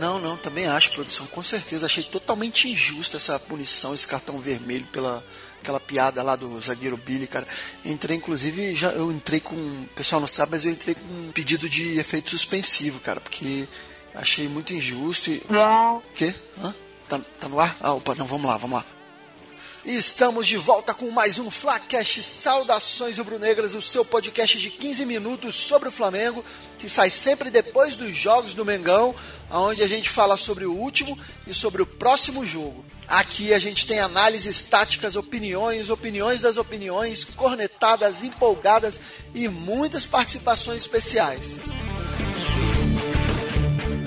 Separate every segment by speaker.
Speaker 1: Não, não, também acho, produção, com certeza. Achei totalmente injusta essa punição, esse cartão vermelho pela aquela piada lá do zagueiro Billy, cara. Entrei, inclusive, já eu entrei com. O pessoal não sabe, mas eu entrei com um pedido de efeito suspensivo, cara, porque achei muito injusto e. Quê? Hã? Tá, tá no ar? Ah, opa, não, vamos lá, vamos lá. Estamos de volta com mais um Flacast Saudações Rubro-Negras, o seu podcast de 15 minutos sobre o Flamengo, que sai sempre depois dos jogos do Mengão, onde a gente fala sobre o último e sobre o próximo jogo. Aqui a gente tem análises táticas, opiniões, opiniões das opiniões, cornetadas, empolgadas e muitas participações especiais.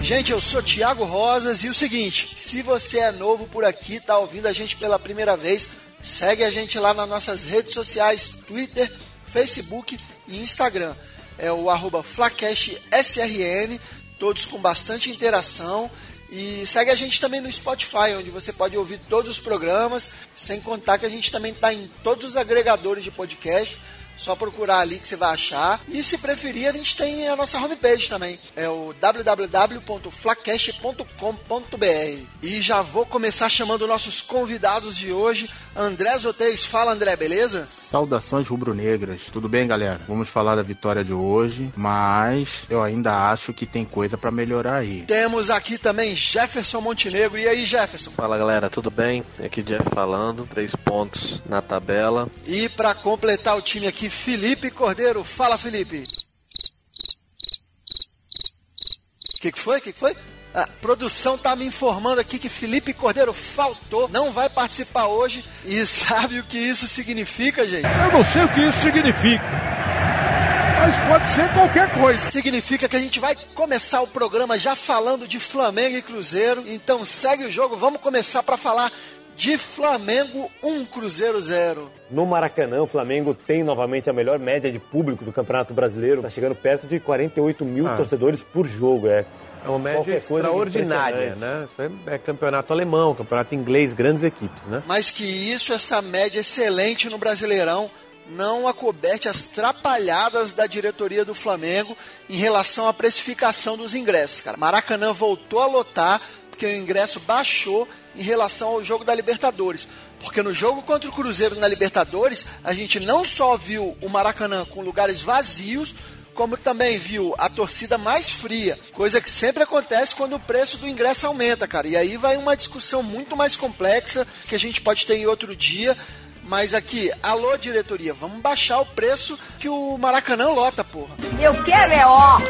Speaker 1: Gente, eu sou Thiago Rosas e o seguinte, se você é novo por aqui, tá ouvindo a gente pela primeira vez, segue a gente lá nas nossas redes sociais, Twitter, Facebook e Instagram. É o arroba FlacashSRN, todos com bastante interação. E segue a gente também no Spotify, onde você pode ouvir todos os programas, sem contar que a gente também está em todos os agregadores de podcast. Só procurar ali que você vai achar. E se preferir, a gente tem a nossa homepage também. É o www.flacast.com.br. E já vou começar chamando nossos convidados de hoje. André Zotez, fala André, beleza?
Speaker 2: Saudações rubro-negras. Tudo bem, galera? Vamos falar da vitória de hoje, mas eu ainda acho que tem coisa para melhorar aí.
Speaker 1: Temos aqui também Jefferson Montenegro. E aí, Jefferson?
Speaker 3: Fala, galera, tudo bem? Aqui Jeff falando, três pontos na tabela.
Speaker 1: E para completar o time aqui, Felipe Cordeiro. Fala, Felipe. O que, que foi? O que, que foi? A produção tá me informando aqui que Felipe Cordeiro faltou, não vai participar hoje. E sabe o que isso significa, gente?
Speaker 4: Eu não sei o que isso significa. Mas pode ser qualquer coisa.
Speaker 1: Significa que a gente vai começar o programa já falando de Flamengo e Cruzeiro. Então segue o jogo, vamos começar para falar de Flamengo 1 Cruzeiro 0.
Speaker 5: No Maracanã, o Flamengo tem novamente a melhor média de público do Campeonato Brasileiro. Está chegando perto de 48 mil ah. torcedores por jogo. É
Speaker 6: é uma média extraordinária, né? Isso é, é campeonato alemão, campeonato inglês, grandes equipes, né?
Speaker 1: Mais que isso, essa média excelente no Brasileirão não acoberte as trapalhadas da diretoria do Flamengo em relação à precificação dos ingressos, cara. Maracanã voltou a lotar porque o ingresso baixou em relação ao jogo da Libertadores. Porque no jogo contra o Cruzeiro na Libertadores, a gente não só viu o Maracanã com lugares vazios, como também viu a torcida mais fria, coisa que sempre acontece quando o preço do ingresso aumenta, cara. E aí vai uma discussão muito mais complexa que a gente pode ter em outro dia. Mas aqui, alô diretoria, vamos baixar o preço que o Maracanã lota, porra.
Speaker 7: Eu quero é ó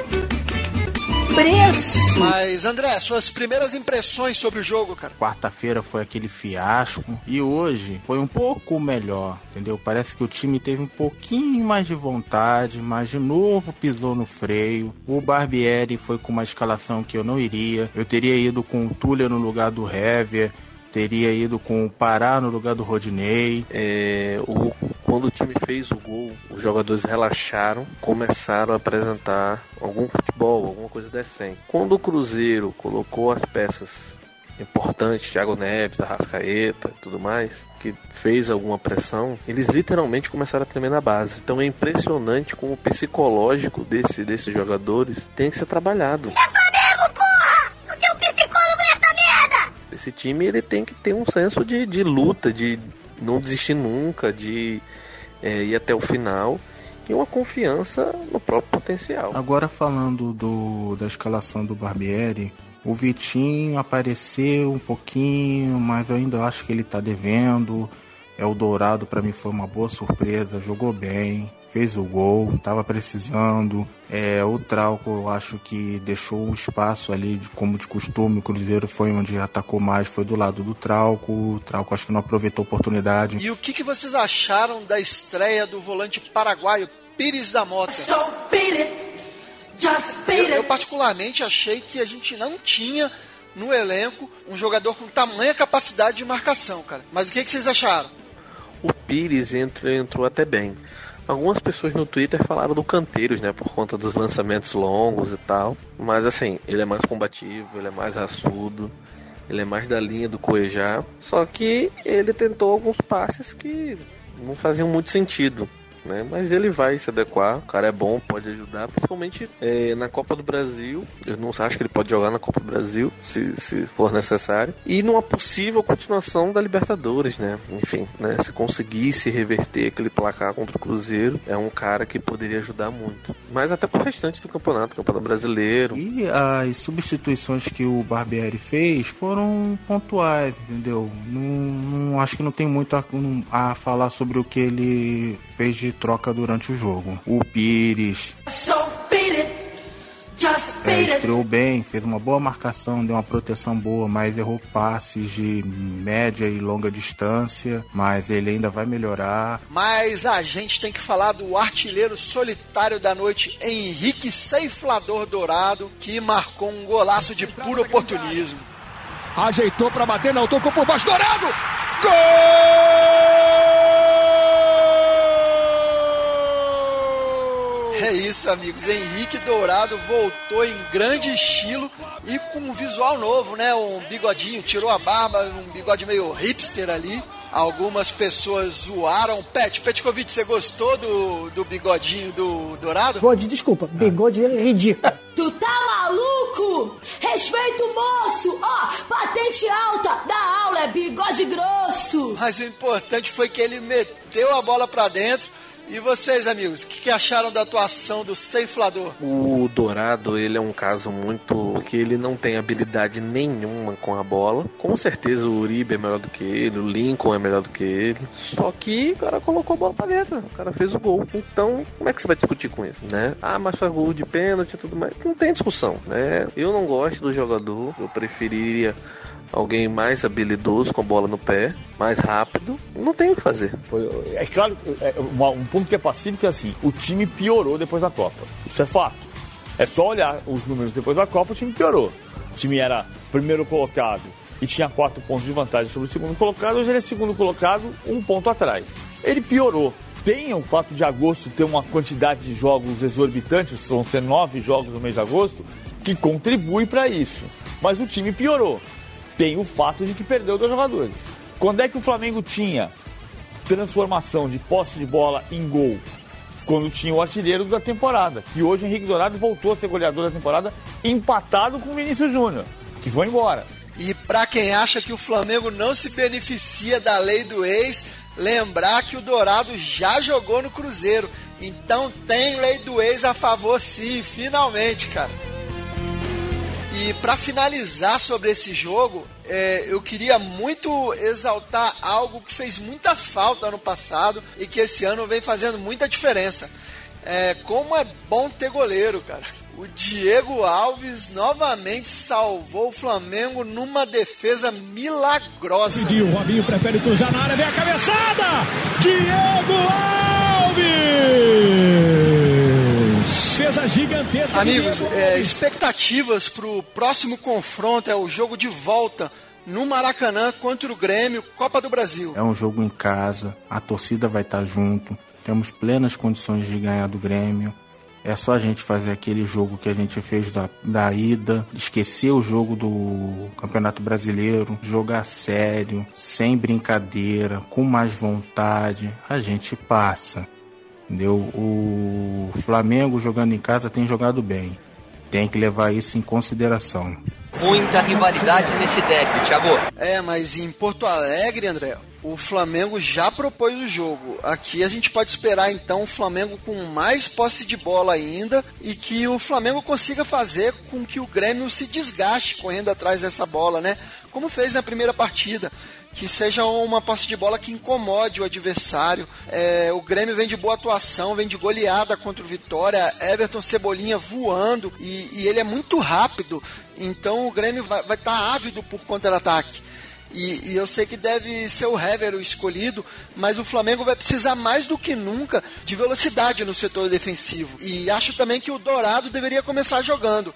Speaker 7: preço.
Speaker 1: Mas, André, suas primeiras impressões sobre o jogo, cara?
Speaker 2: Quarta-feira foi aquele fiasco e hoje foi um pouco melhor, entendeu? Parece que o time teve um pouquinho mais de vontade, mas de novo pisou no freio. O Barbieri foi com uma escalação que eu não iria. Eu teria ido com o Tuller no lugar do Hever teria ido com o Pará no lugar do Rodinei.
Speaker 3: É, o, quando o time fez o gol, os jogadores relaxaram, começaram a apresentar algum futebol, alguma coisa decente. Quando o Cruzeiro colocou as peças importantes, Thiago Neves, Arrascaeta e tudo mais, que fez alguma pressão, eles literalmente começaram a tremer na base. Então é impressionante como o psicológico desse, desses jogadores tem que ser trabalhado.
Speaker 7: É merda!
Speaker 3: Esse time ele tem que ter um senso de, de luta, de não desistir nunca, de é, ir até o final e uma confiança no próprio potencial.
Speaker 2: Agora falando do, da escalação do Barbieri, o Vitinho apareceu um pouquinho, mas eu ainda acho que ele está devendo. É o Dourado para mim foi uma boa surpresa, jogou bem fez o gol, estava precisando. É, o Trauco, eu acho que deixou um espaço ali, de, como de costume. O Cruzeiro foi onde atacou mais, foi do lado do Trauco. O Trauco acho que não aproveitou a oportunidade.
Speaker 1: E o que, que vocês acharam da estreia do volante paraguaio Pires da Mota? So eu, eu particularmente achei que a gente não tinha no elenco um jogador com tamanha capacidade de marcação, cara. Mas o que, que vocês acharam?
Speaker 3: O Pires entrou, entrou até bem. Algumas pessoas no Twitter falaram do Canteiros, né? Por conta dos lançamentos longos e tal. Mas assim, ele é mais combativo, ele é mais raçudo, ele é mais da linha do Cuejá. Só que ele tentou alguns passes que não faziam muito sentido. Né? Mas ele vai se adequar, o cara é bom, pode ajudar, principalmente é, na Copa do Brasil. Eu não acho que ele pode jogar na Copa do Brasil, se, se for necessário. E numa possível continuação da Libertadores, né? Enfim, né? Se conseguisse reverter aquele placar contra o Cruzeiro, é um cara que poderia ajudar muito. Mas até pro restante do campeonato, campeonato brasileiro.
Speaker 2: E as substituições que o Barbieri fez foram pontuais, entendeu? Não, não acho que não tem muito a, a falar sobre o que ele fez de troca durante o jogo. O Pires. É, estreou bem, fez uma boa marcação, deu uma proteção boa, mas errou passes de média e longa distância, mas ele ainda vai melhorar.
Speaker 1: Mas a gente tem que falar do artilheiro solitário da noite, Henrique Ceiflador Dourado, que marcou um golaço de puro oportunismo.
Speaker 4: Ajeitou para bater, não tocou por baixo, Dourado! Gol!
Speaker 1: É isso, amigos. Henrique Dourado voltou em grande estilo e com um visual novo, né? Um bigodinho, tirou a barba, um bigode meio hipster ali. Algumas pessoas zoaram. Pet, Petkovic, você gostou do, do bigodinho do Dourado?
Speaker 8: Bigode, desculpa, bigode é ridículo.
Speaker 7: Tu tá maluco? Respeita o moço! Ó, patente alta da aula é bigode grosso!
Speaker 1: Mas o importante foi que ele meteu a bola pra dentro e vocês, amigos, o que, que, acharam da atuação do Ceiflador?
Speaker 3: O Dourado, ele é um caso muito que ele não tem habilidade nenhuma com a bola. Com certeza o Uribe é melhor do que ele, o Lincoln é melhor do que ele. Só que o cara colocou a bola pra dentro, o cara fez o gol. Então, como é que você vai discutir com isso, né? Ah, mas faz gol de pênalti e tudo mais. Não tem discussão, né? Eu não gosto do jogador, eu preferiria alguém mais habilidoso com a bola no pé, mais rápido, não tem o que fazer.
Speaker 5: É claro, é, um ponto que é pacífico é assim, o time piorou depois da Copa. Isso é fato. É só olhar os números depois da Copa, o time piorou. O time era primeiro colocado e tinha quatro pontos de vantagem sobre o segundo colocado, hoje ele é segundo colocado, um ponto atrás. Ele piorou. Tem o fato de agosto ter uma quantidade de jogos exorbitantes, vão ser nove jogos no mês de agosto, que contribui para isso. Mas o time piorou tem o fato de que perdeu dois jogadores. Quando é que o Flamengo tinha transformação de posse de bola em gol? Quando tinha o artilheiro da temporada, que hoje o Henrique Dourado voltou a ser goleador da temporada, empatado com o Vinícius Júnior, que foi embora.
Speaker 1: E para quem acha que o Flamengo não se beneficia da lei do ex, lembrar que o Dourado já jogou no Cruzeiro. Então tem lei do ex a favor sim, finalmente, cara. E para finalizar sobre esse jogo, é, eu queria muito exaltar algo que fez muita falta ano passado e que esse ano vem fazendo muita diferença. É, como é bom ter goleiro, cara. O Diego Alves novamente salvou o Flamengo numa defesa milagrosa.
Speaker 4: O Robinho prefere cruzar na área, vem a cabeçada! Diego gigantesca.
Speaker 1: Amigos, é, expectativas para o próximo confronto é o jogo de volta no Maracanã contra o Grêmio, Copa do Brasil.
Speaker 2: É um jogo em casa, a torcida vai estar junto, temos plenas condições de ganhar do Grêmio. É só a gente fazer aquele jogo que a gente fez da, da ida, esquecer o jogo do Campeonato Brasileiro, jogar sério, sem brincadeira, com mais vontade, a gente passa. Entendeu? O Flamengo jogando em casa tem jogado bem. Tem que levar isso em consideração.
Speaker 9: Muita rivalidade nesse deck, Thiago.
Speaker 1: É, mas em Porto Alegre, André, o Flamengo já propôs o jogo. Aqui a gente pode esperar então o Flamengo com mais posse de bola ainda e que o Flamengo consiga fazer com que o Grêmio se desgaste correndo atrás dessa bola, né? Como fez na primeira partida que seja uma posse de bola que incomode o adversário. É, o Grêmio vem de boa atuação, vem de goleada contra o Vitória, Everton Cebolinha voando e, e ele é muito rápido, então o Grêmio vai estar tá ávido por contra-ataque. E, e, eu sei que deve ser o Hever o escolhido, mas o Flamengo vai precisar mais do que nunca de velocidade no setor defensivo. E acho também que o Dourado deveria começar jogando,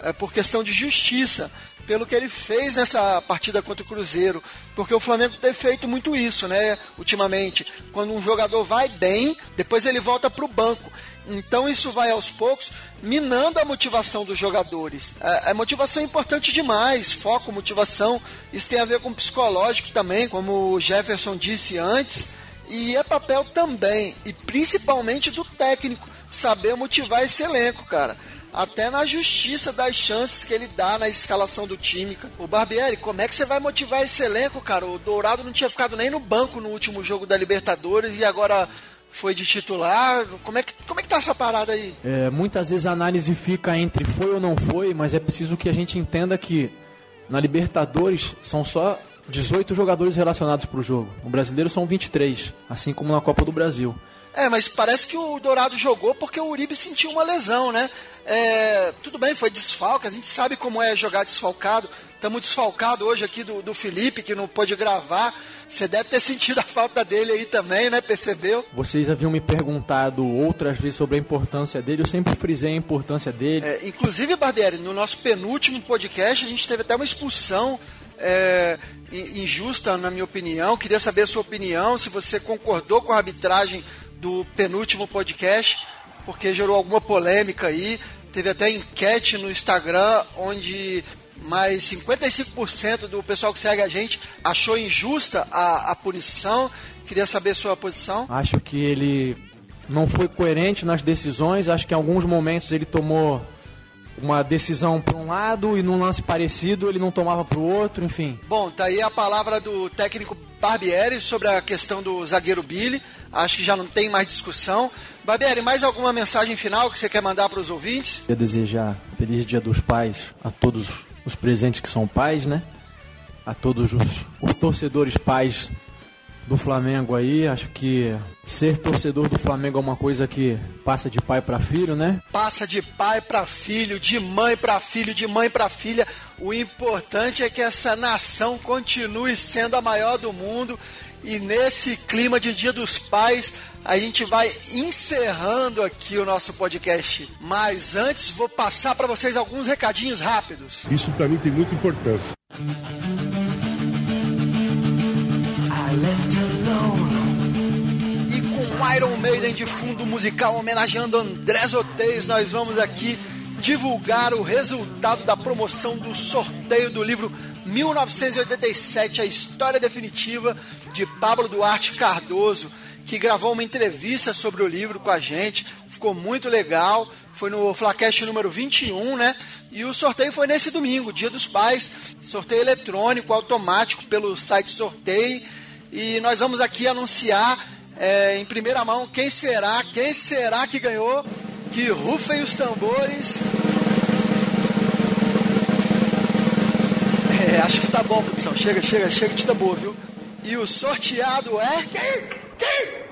Speaker 1: é, por questão de justiça pelo que ele fez nessa partida contra o Cruzeiro, porque o Flamengo tem feito muito isso, né, ultimamente. Quando um jogador vai bem, depois ele volta para o banco. Então isso vai aos poucos minando a motivação dos jogadores. A, a motivação é importante demais, foco, motivação. Isso tem a ver com psicológico também, como o Jefferson disse antes E é papel também, e principalmente do técnico, saber motivar esse elenco, cara até na justiça das chances que ele dá na escalação do time. O Barbieri, como é que você vai motivar esse elenco, cara? O Dourado não tinha ficado nem no banco no último jogo da Libertadores e agora foi de titular. Como é que, como é que tá essa parada aí?
Speaker 10: É, muitas vezes a análise fica entre foi ou não foi, mas é preciso que a gente entenda que na Libertadores são só 18 jogadores relacionados para o jogo. No brasileiro são 23, assim como na Copa do Brasil.
Speaker 1: É, mas parece que o Dourado jogou porque o Uribe sentiu uma lesão, né? É, tudo bem, foi desfalque, a gente sabe como é jogar desfalcado. Estamos desfalcado hoje aqui do, do Felipe, que não pôde gravar. Você deve ter sentido a falta dele aí também, né? Percebeu?
Speaker 10: Vocês haviam me perguntado outras vezes sobre a importância dele, eu sempre frisei a importância dele.
Speaker 1: É, inclusive, Barbieri, no nosso penúltimo podcast, a gente teve até uma expulsão é, injusta, na minha opinião. Queria saber a sua opinião, se você concordou com a arbitragem do penúltimo podcast, porque gerou alguma polêmica aí. Teve até enquete no Instagram onde mais 55% do pessoal que segue a gente achou injusta a, a punição. Queria saber sua posição.
Speaker 10: Acho que ele não foi coerente nas decisões. Acho que em alguns momentos ele tomou uma decisão para um lado e num lance parecido ele não tomava para o outro, enfim.
Speaker 1: Bom, tá aí a palavra do técnico Barbieri sobre a questão do zagueiro Billy. Acho que já não tem mais discussão. Barbieri, mais alguma mensagem final que você quer mandar para os ouvintes?
Speaker 10: Quer desejar feliz Dia dos Pais a todos os presentes que são pais, né? A todos os, os torcedores pais do Flamengo aí. Acho que ser torcedor do Flamengo é uma coisa que passa de pai para filho, né?
Speaker 1: Passa de pai para filho, de mãe para filho, de mãe para filha. O importante é que essa nação continue sendo a maior do mundo. E nesse clima de Dia dos Pais, a gente vai encerrando aqui o nosso podcast. Mas antes, vou passar para vocês alguns recadinhos rápidos.
Speaker 4: Isso para mim tem muita importância.
Speaker 1: Iron Maiden de fundo musical homenageando André Zotez, nós vamos aqui divulgar o resultado da promoção do sorteio do livro 1987, A História Definitiva, de Pablo Duarte Cardoso, que gravou uma entrevista sobre o livro com a gente. Ficou muito legal. Foi no Flacast número 21, né? E o sorteio foi nesse domingo, Dia dos Pais. Sorteio eletrônico, automático, pelo site Sorteio. E nós vamos aqui anunciar é, em primeira mão quem será, quem será que ganhou. Que rufem os tambores. É, acho que tá bom, produção. Chega, chega, chega de tambor, viu? E o sorteado é. Quem? Quem?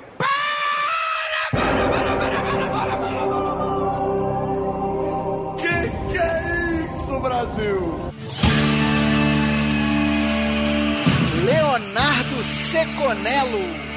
Speaker 4: Brasil?
Speaker 1: Leonardo Seconello.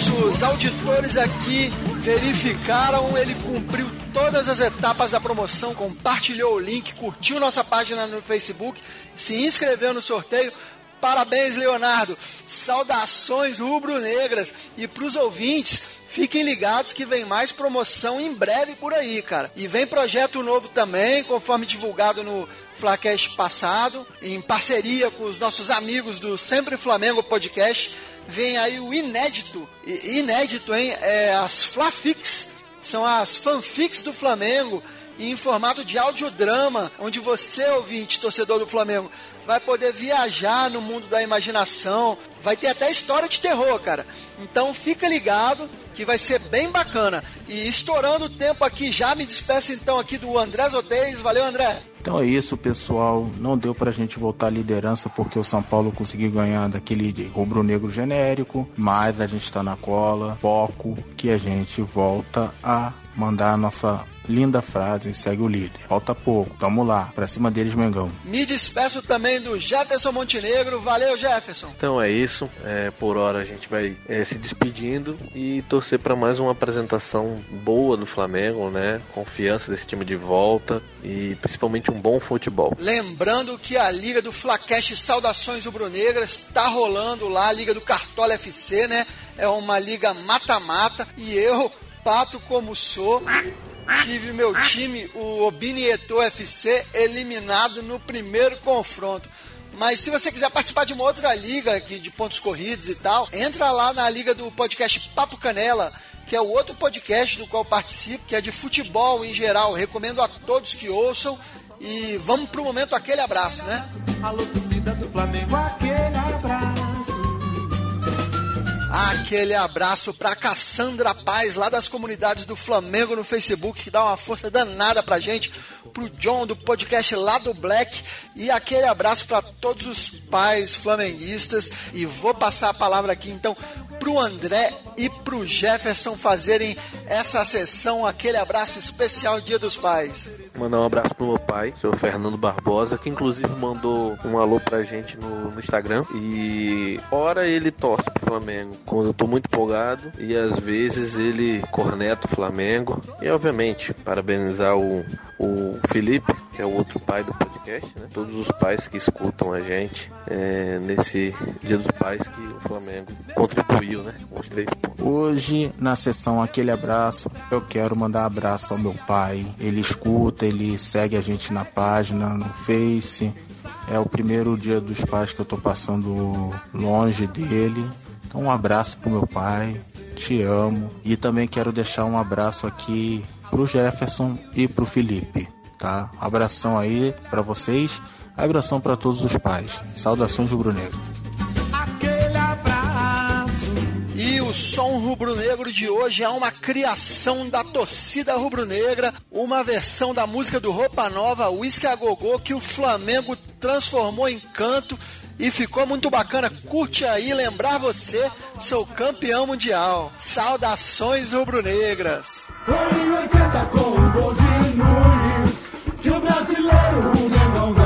Speaker 1: Nossos auditores aqui verificaram, ele cumpriu todas as etapas da promoção, compartilhou o link, curtiu nossa página no Facebook, se inscreveu no sorteio. Parabéns, Leonardo. Saudações rubro-negras. E para os ouvintes, fiquem ligados que vem mais promoção em breve por aí, cara. E vem projeto novo também, conforme divulgado no Flacast passado, em parceria com os nossos amigos do Sempre Flamengo Podcast vem aí o inédito, inédito, hein? É as Flafix, são as fanfics do Flamengo em formato de audiodrama, onde você, ouvinte, torcedor do Flamengo, vai poder viajar no mundo da imaginação, vai ter até história de terror, cara. Então fica ligado que vai ser bem bacana. E estourando o tempo aqui, já me despeço então aqui do André Zotez. Valeu, André!
Speaker 2: Então é isso, pessoal. Não deu pra gente voltar à liderança porque o São Paulo conseguiu ganhar daquele rubro-negro genérico, mas a gente tá na cola. Foco que a gente volta a mandar a nossa linda frase, segue o líder. Falta pouco, tamo lá, pra cima deles, Mengão.
Speaker 1: Me despeço também do Jefferson Montenegro, valeu Jefferson.
Speaker 3: Então é isso, é, por hora a gente vai é, se despedindo e torcer para mais uma apresentação boa do Flamengo, né? Confiança desse time de volta e principalmente um bom futebol.
Speaker 1: Lembrando que a Liga do Flacash Saudações Rubro-Negras está rolando lá, a Liga do Cartola FC, né? É uma liga mata-mata e eu, pato como sou, tive meu time, o Obinieto FC, eliminado no primeiro confronto. Mas se você quiser participar de uma outra liga aqui de pontos corridos e tal, entra lá na liga do podcast Papo Canela, que é o outro podcast do qual participo, que é de futebol em geral. Recomendo a todos que ouçam. E vamos pro momento aquele abraço, né? Torcida do Flamengo, aquele abraço. Aquele abraço pra Cassandra Paz, lá das comunidades do Flamengo no Facebook, que dá uma força danada pra gente, pro John do podcast lá do Black, e aquele abraço para todos os pais flamenguistas. E vou passar a palavra aqui então pro André e pro Jefferson fazerem essa sessão, aquele abraço especial Dia dos Pais.
Speaker 3: Mandar um abraço pro meu pai, seu Fernando Barbosa, que inclusive mandou um alô pra gente no, no Instagram. E ora ele torce pro Flamengo quando eu tô muito empolgado, e às vezes ele corneta o Flamengo. E obviamente, parabenizar o, o Felipe, que é o outro pai do podcast, né? Todos os pais que escutam a gente é, nesse Dia dos Pais que o Flamengo contribuiu, né? Com os três pontos.
Speaker 2: Hoje, na sessão Aquele Abraço, eu quero mandar abraço ao meu pai. Ele escuta, ele segue a gente na página, no Face. É o primeiro dia dos pais que eu tô passando longe dele. Então, um abraço pro meu pai. Te amo. E também quero deixar um abraço aqui pro Jefferson e pro Felipe, tá? Abração aí para vocês, abração para todos os pais. Saudações rubro-negro.
Speaker 1: E som rubro-negro de hoje é uma criação da torcida rubro-negra, uma versão da música do Roupa Nova, Whisky a Gogô, que o Flamengo transformou em canto e ficou muito bacana. Curte aí, lembrar você, sou campeão mundial. Saudações rubro-negras. Com gol de Nunes, que o brasileiro o negão